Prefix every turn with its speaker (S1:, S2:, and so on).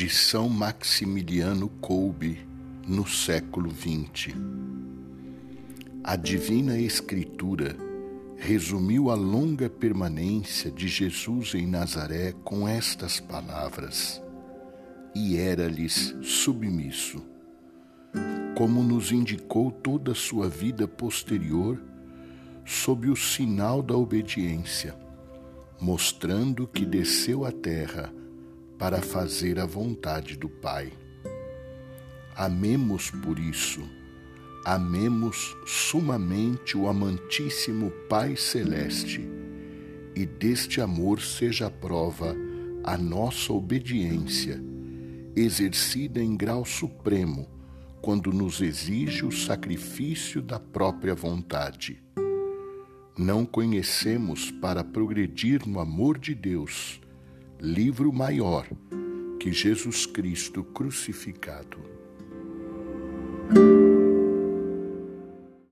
S1: de São Maximiliano Kolbe no século XX. A Divina Escritura resumiu a longa permanência de Jesus em Nazaré com estas palavras: E era-lhes submisso. Como nos indicou toda a sua vida posterior, sob o sinal da obediência, mostrando que desceu à terra para fazer a vontade do Pai. Amemos por isso, amemos sumamente o amantíssimo Pai Celeste, e deste amor seja a prova a nossa obediência, exercida em grau supremo, quando nos exige o sacrifício da própria vontade. Não conhecemos para progredir no amor de Deus livro maior que Jesus Cristo crucificado.